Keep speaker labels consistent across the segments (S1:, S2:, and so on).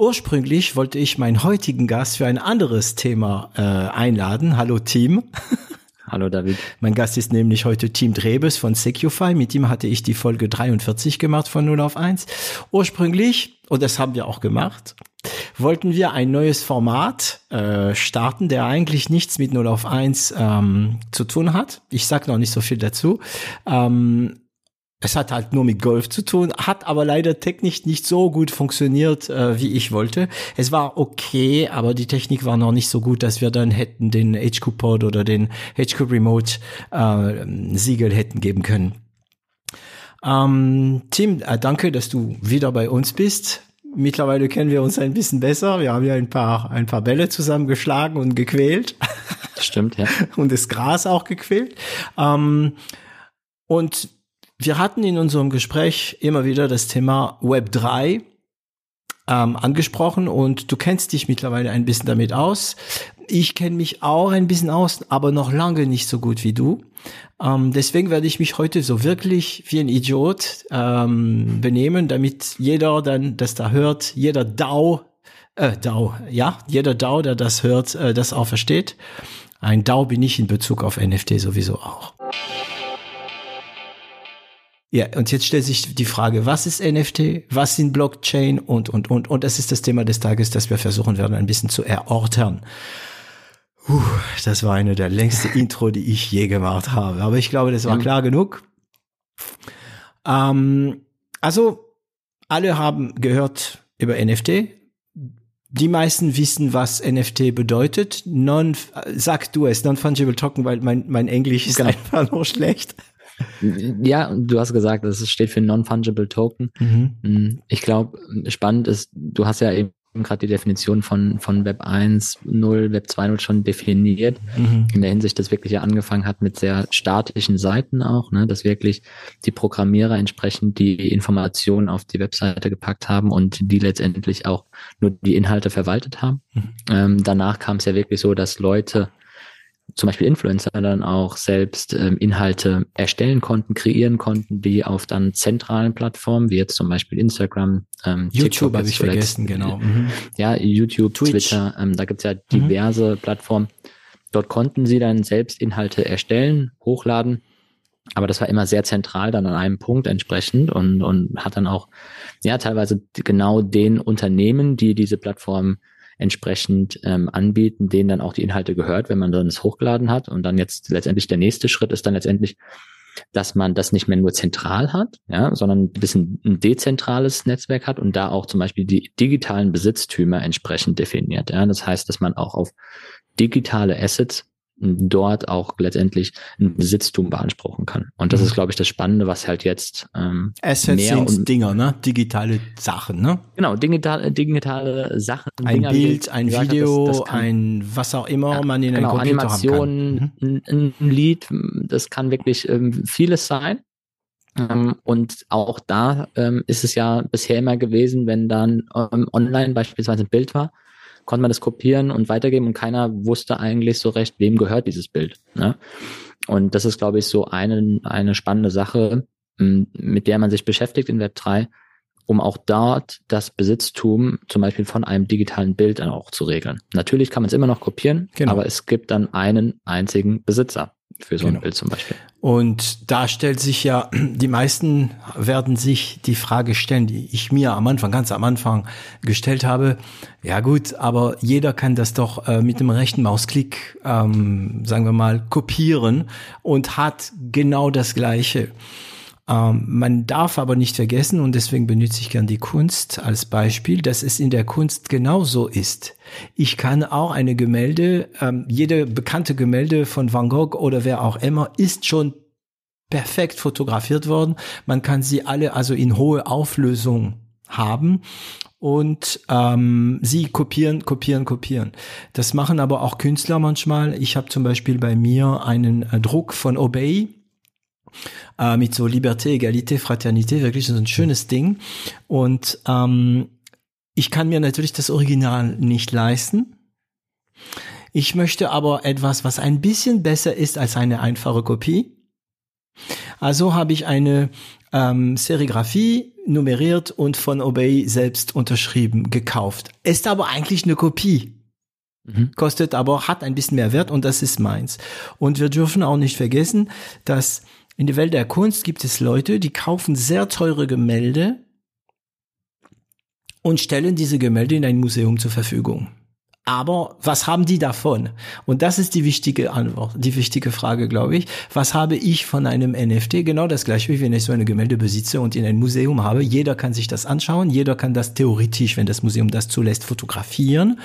S1: Ursprünglich wollte ich meinen heutigen Gast für ein anderes Thema äh, einladen. Hallo Team.
S2: Hallo David.
S1: Mein Gast ist nämlich heute Team Drebes von Secufy. Mit ihm hatte ich die Folge 43 gemacht von 0 auf 1. Ursprünglich, und das haben wir auch gemacht, wollten wir ein neues Format äh, starten, der eigentlich nichts mit 0 auf 1 ähm, zu tun hat. Ich sag noch nicht so viel dazu. Ähm, es hat halt nur mit Golf zu tun, hat aber leider technisch nicht so gut funktioniert, äh, wie ich wollte. Es war okay, aber die Technik war noch nicht so gut, dass wir dann hätten den HQ Pod oder den HQ Remote äh, Siegel hätten geben können. Ähm, Tim, äh, danke, dass du wieder bei uns bist. Mittlerweile kennen wir uns ein bisschen besser. Wir haben ja ein paar, ein paar Bälle zusammengeschlagen und gequält.
S2: Stimmt, ja.
S1: und das Gras auch gequält. Ähm, und wir hatten in unserem Gespräch immer wieder das Thema Web 3 ähm, angesprochen und du kennst dich mittlerweile ein bisschen damit aus. Ich kenne mich auch ein bisschen aus, aber noch lange nicht so gut wie du. Ähm, deswegen werde ich mich heute so wirklich wie ein Idiot ähm, benehmen, damit jeder dann, das da hört, jeder DAO, äh, DAO, ja, jeder DAO, der das hört, äh, das auch versteht. Ein DAO bin ich in Bezug auf NFT sowieso auch. Ja, und jetzt stellt sich die Frage, was ist NFT, was sind Blockchain und, und, und, und das ist das Thema des Tages, das wir versuchen werden, ein bisschen zu erörtern. Puh, das war eine der längste Intro, die ich je gemacht habe, aber ich glaube, das war klar genug. Ähm, also, alle haben gehört über NFT. Die meisten wissen, was NFT bedeutet. Non, sag du es, Non-Fungible Token, weil mein, mein Englisch ist genau. einfach nur schlecht.
S2: Ja, du hast gesagt, es steht für Non-Fungible Token. Mhm. Mm, ich glaube, spannend ist, du hast ja eben gerade die Definition von, von Web 1.0, Web 2.0 schon definiert, mhm. in der Hinsicht, dass wirklich ja angefangen hat mit sehr statischen Seiten auch, ne, dass wirklich die Programmierer entsprechend die Informationen auf die Webseite gepackt haben und die letztendlich auch nur die Inhalte verwaltet haben. Mhm. Ähm, danach kam es ja wirklich so, dass Leute zum Beispiel Influencer dann auch selbst ähm, Inhalte erstellen konnten, kreieren konnten, die auf dann zentralen Plattformen, wie jetzt zum Beispiel Instagram,
S1: ähm, YouTube habe ich vergessen, genau. Mhm.
S2: Ja, YouTube, Twitch. Twitter, ähm, da gibt's ja mhm. diverse mhm. Plattformen. Dort konnten sie dann selbst Inhalte erstellen, hochladen, aber das war immer sehr zentral dann an einem Punkt entsprechend und, und hat dann auch ja teilweise genau den Unternehmen, die diese Plattform entsprechend ähm, anbieten, denen dann auch die Inhalte gehört, wenn man dann es hochgeladen hat. Und dann jetzt letztendlich der nächste Schritt ist dann letztendlich, dass man das nicht mehr nur zentral hat, ja, sondern ein bisschen ein dezentrales Netzwerk hat und da auch zum Beispiel die digitalen Besitztümer entsprechend definiert. Ja. Das heißt, dass man auch auf digitale Assets dort auch letztendlich ein Besitztum beanspruchen kann. Und das mhm. ist, glaube ich, das Spannende, was halt jetzt ähm,
S1: Assets mehr sind Dinger, ne? Digitale Sachen, ne?
S2: Genau, digitale, digitale Sachen.
S1: Ein Dinger, Bild, ein Video, das, das kann, ein was auch immer ja, man in genau, einem Computer
S2: Animation, haben kann. Mhm. Ein, ein Lied, das kann wirklich ähm, vieles sein. Ähm, und auch da ähm, ist es ja bisher immer gewesen, wenn dann ähm, online beispielsweise ein Bild war, konnte man das kopieren und weitergeben und keiner wusste eigentlich so recht, wem gehört dieses Bild. Ne? Und das ist, glaube ich, so eine, eine spannende Sache, mit der man sich beschäftigt in Web 3, um auch dort das Besitztum zum Beispiel von einem digitalen Bild dann auch zu regeln. Natürlich kann man es immer noch kopieren, genau. aber es gibt dann einen einzigen Besitzer für so genau. ein Bild zum Beispiel.
S1: Und da stellt sich ja, die meisten werden sich die Frage stellen, die ich mir am Anfang, ganz am Anfang gestellt habe. Ja gut, aber jeder kann das doch äh, mit dem rechten Mausklick, ähm, sagen wir mal, kopieren und hat genau das Gleiche. Ähm, man darf aber nicht vergessen, und deswegen benutze ich gern die Kunst als Beispiel, dass es in der Kunst genauso ist. Ich kann auch eine Gemälde, ähm, jede bekannte Gemälde von Van Gogh oder wer auch immer, ist schon perfekt fotografiert worden. Man kann sie alle also in hohe Auflösung haben und ähm, sie kopieren, kopieren, kopieren. Das machen aber auch Künstler manchmal. Ich habe zum Beispiel bei mir einen äh, Druck von Obey äh, mit so Liberté, Egalité, Fraternité, wirklich so ein schönes Ding. Und ähm, ich kann mir natürlich das Original nicht leisten. Ich möchte aber etwas, was ein bisschen besser ist als eine einfache Kopie. Also habe ich eine ähm, Serigraphie nummeriert und von Obey selbst unterschrieben, gekauft. Ist aber eigentlich eine Kopie. Mhm. Kostet aber, hat ein bisschen mehr Wert und das ist meins. Und wir dürfen auch nicht vergessen, dass in der Welt der Kunst gibt es Leute, die kaufen sehr teure Gemälde und stellen diese Gemälde in ein Museum zur Verfügung. Aber was haben die davon? Und das ist die wichtige Antwort, die wichtige Frage, glaube ich. Was habe ich von einem NFT? Genau das gleiche, wie wenn ich so eine Gemälde besitze und in ein Museum habe. Jeder kann sich das anschauen. Jeder kann das theoretisch, wenn das Museum das zulässt, fotografieren.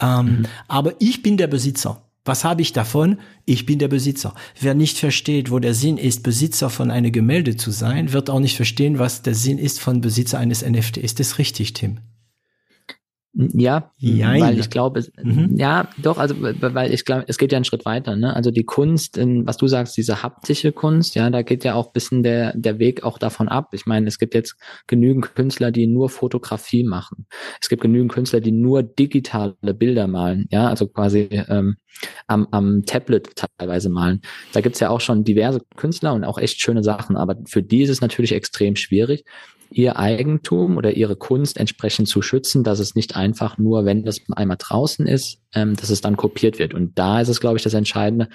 S1: Ähm, mhm. Aber ich bin der Besitzer. Was habe ich davon? Ich bin der Besitzer. Wer nicht versteht, wo der Sinn ist, Besitzer von einem Gemälde zu sein, wird auch nicht verstehen, was der Sinn ist von Besitzer eines NFT. Ist das richtig, Tim?
S2: Ja, Jein. weil ich glaube, mhm. ja, doch, also weil ich glaube, es geht ja einen Schritt weiter, ne? Also die Kunst, in, was du sagst, diese haptische Kunst, ja, da geht ja auch bisschen der der Weg auch davon ab. Ich meine, es gibt jetzt genügend Künstler, die nur Fotografie machen. Es gibt genügend Künstler, die nur digitale Bilder malen, ja, also quasi ähm, am, am Tablet teilweise malen. Da gibt's ja auch schon diverse Künstler und auch echt schöne Sachen, aber für die ist es natürlich extrem schwierig, ihr Eigentum oder ihre Kunst entsprechend zu schützen, dass es nicht einfach nur, wenn das einmal draußen ist, ähm, dass es dann kopiert wird. Und da ist es, glaube ich, das Entscheidende.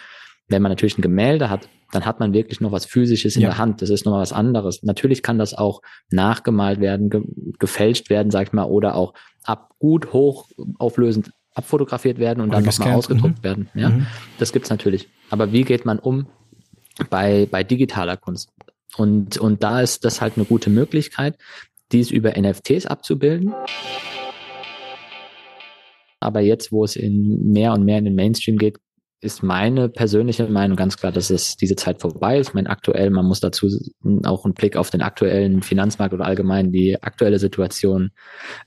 S2: Wenn man natürlich ein Gemälde hat, dann hat man wirklich noch was Physisches in ja. der Hand. Das ist noch was anderes. Natürlich kann das auch nachgemalt werden, ge gefälscht werden, sag ich mal, oder auch ab gut hoch auflösend abfotografiert werden und oder dann nochmal ausgedruckt mhm. werden. Ja, mhm. das gibt's natürlich. Aber wie geht man um bei, bei digitaler Kunst? Und, und da ist das halt eine gute Möglichkeit, dies über NFTs abzubilden. Aber jetzt, wo es in mehr und mehr in den Mainstream geht, ist meine persönliche Meinung ganz klar, dass es diese Zeit vorbei ist. Ich meine, aktuell, man muss dazu auch einen Blick auf den aktuellen Finanzmarkt oder allgemein die aktuelle Situation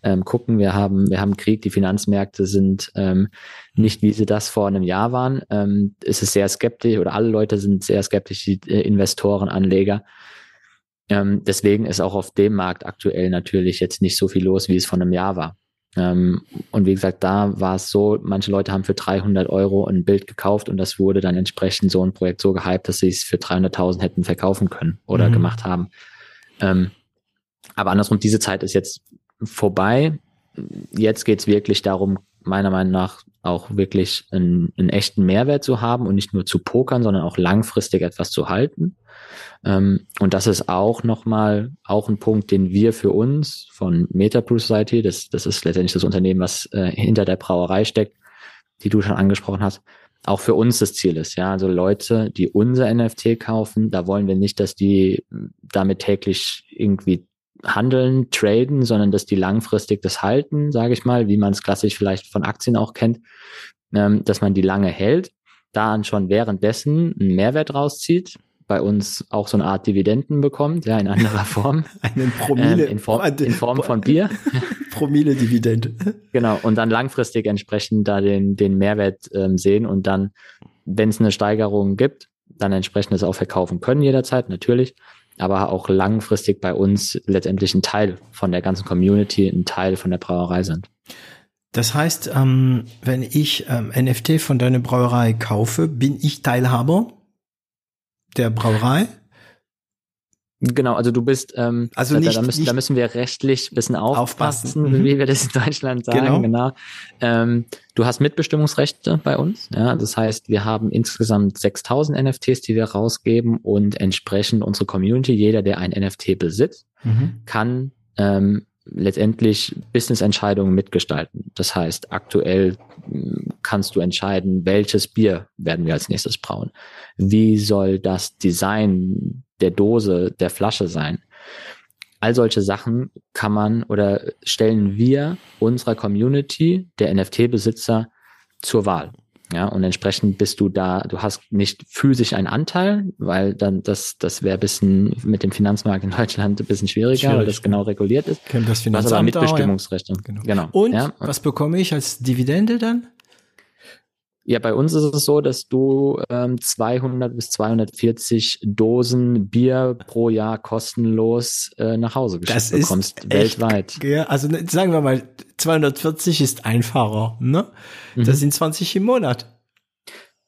S2: ähm, gucken. Wir haben, wir haben Krieg, die Finanzmärkte sind ähm, nicht, wie sie das vor einem Jahr waren. Ähm, es ist sehr skeptisch oder alle Leute sind sehr skeptisch, die äh, Investoren, Anleger. Ähm, deswegen ist auch auf dem Markt aktuell natürlich jetzt nicht so viel los, wie es vor einem Jahr war. Ähm, und wie gesagt, da war es so, manche Leute haben für 300 Euro ein Bild gekauft und das wurde dann entsprechend so ein Projekt so gehypt, dass sie es für 300.000 hätten verkaufen können oder mhm. gemacht haben. Ähm, aber andersrum, diese Zeit ist jetzt vorbei. Jetzt geht's wirklich darum, meiner Meinung nach auch wirklich einen, einen echten Mehrwert zu haben und nicht nur zu pokern, sondern auch langfristig etwas zu halten. Ähm, und das ist auch nochmal auch ein Punkt, den wir für uns von MetaPro Society, das, das ist letztendlich das Unternehmen, was äh, hinter der Brauerei steckt, die du schon angesprochen hast, auch für uns das Ziel ist. Ja, also Leute, die unser NFT kaufen, da wollen wir nicht, dass die damit täglich irgendwie handeln, traden, sondern dass die langfristig das halten, sage ich mal, wie man es klassisch vielleicht von Aktien auch kennt, ähm, dass man die lange hält, da schon währenddessen einen Mehrwert rauszieht, bei uns auch so eine Art Dividenden bekommt, ja, in anderer Form.
S1: Einen Promille.
S2: Ähm, in, Form, in Form von Bier.
S1: Promille-Dividende.
S2: Genau, und dann langfristig entsprechend da den, den Mehrwert ähm, sehen und dann, wenn es eine Steigerung gibt, dann entsprechend das auch verkaufen können jederzeit, natürlich, aber auch langfristig bei uns letztendlich ein Teil von der ganzen Community, ein Teil von der Brauerei sind.
S1: Das heißt, ähm, wenn ich ähm, NFT von deiner Brauerei kaufe, bin ich Teilhaber der Brauerei?
S2: Genau, also du bist, ähm, also da, nicht, da, müssen, da müssen wir rechtlich ein bisschen aufpassen, aufpassen. Mhm. wie wir das in Deutschland sagen. Genau. genau. Ähm, du hast Mitbestimmungsrechte bei uns. Ja, das heißt, wir haben insgesamt 6000 NFTs, die wir rausgeben und entsprechend unsere Community, jeder, der ein NFT besitzt, mhm. kann ähm, letztendlich Business-Entscheidungen mitgestalten. Das heißt, aktuell kannst du entscheiden, welches Bier werden wir als nächstes brauen. Wie soll das Design der Dose, der Flasche sein? All solche Sachen kann man oder stellen wir unserer Community, der NFT-Besitzer, zur Wahl. Ja, und entsprechend bist du da, du hast nicht physisch einen Anteil, weil dann das, das wäre bisschen mit dem Finanzmarkt in Deutschland ein bisschen schwieriger, Schwierig. weil das genau reguliert ist.
S1: Das
S2: Finanzamt aber Mitbestimmungsrechte. Ja.
S1: Genau. genau. Und ja. was bekomme ich als Dividende dann?
S2: Ja, bei uns ist es so, dass du ähm, 200 bis 240 Dosen Bier pro Jahr kostenlos äh, nach Hause geschickt bekommst, echt, weltweit.
S1: Ja, also ne, sagen wir mal, 240 ist einfacher, ne? Das mhm. sind 20 im Monat.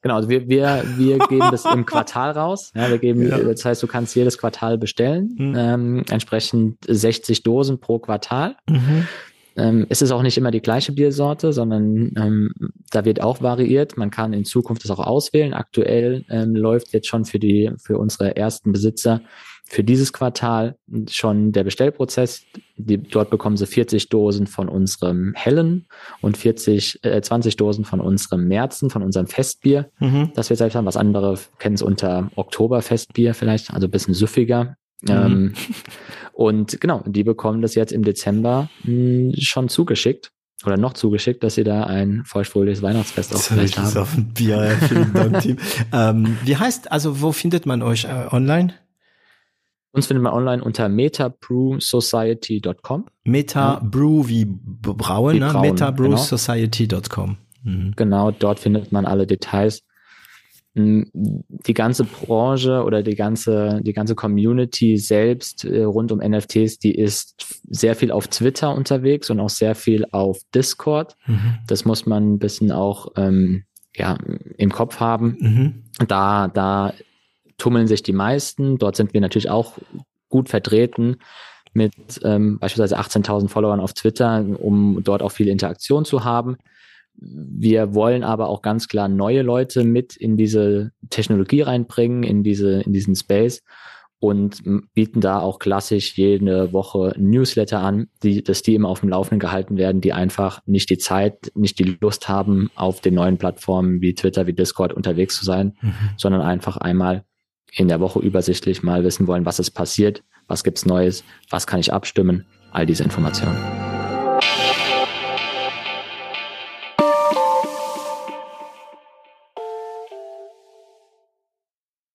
S2: Genau, also wir, wir, wir geben das im Quartal raus. Ja, wir geben, ja. das heißt, du kannst jedes Quartal bestellen, mhm. ähm, entsprechend 60 Dosen pro Quartal. Mhm. Ähm, es ist auch nicht immer die gleiche Biersorte, sondern ähm, da wird auch variiert. Man kann in Zukunft das auch auswählen. Aktuell ähm, läuft jetzt schon für die für unsere ersten Besitzer für dieses Quartal schon der Bestellprozess. Die, dort bekommen sie 40 Dosen von unserem Hellen und 40, äh, 20 Dosen von unserem Märzen, von unserem Festbier, mhm. das wir selbst haben. Was andere kennen es unter Oktoberfestbier vielleicht, also ein bisschen süffiger. Mhm. Ähm, und genau, die bekommen das jetzt im Dezember mh, hm, schon zugeschickt oder noch zugeschickt, dass sie da ein feuchtfröhliches Weihnachtsfest auch vielleicht haben. Auf ein Bier für
S1: den Team. ähm, wie heißt, also wo findet man euch äh, online?
S2: Uns findet man online unter metabrewsociety.com.
S1: Metabrew wie Brauen, wie ne? metabrewsociety.com.
S2: Genau. Mhm. genau, dort findet man alle Details die ganze Branche oder die ganze, die ganze Community selbst äh, rund um NFTs, die ist sehr viel auf Twitter unterwegs und auch sehr viel auf Discord. Mhm. Das muss man ein bisschen auch ähm, ja, im Kopf haben. Mhm. Da, da tummeln sich die meisten. Dort sind wir natürlich auch gut vertreten mit ähm, beispielsweise 18.000 Followern auf Twitter, um dort auch viel Interaktion zu haben. Wir wollen aber auch ganz klar neue Leute mit in diese Technologie reinbringen, in diese, in diesen Space und bieten da auch klassisch jede Woche Newsletter an, die, dass die immer auf dem Laufenden gehalten werden, die einfach nicht die Zeit, nicht die Lust haben, auf den neuen Plattformen wie Twitter, wie Discord unterwegs zu sein, mhm. sondern einfach einmal in der Woche übersichtlich mal wissen wollen, was ist passiert, was gibt's Neues, was kann ich abstimmen, all diese Informationen.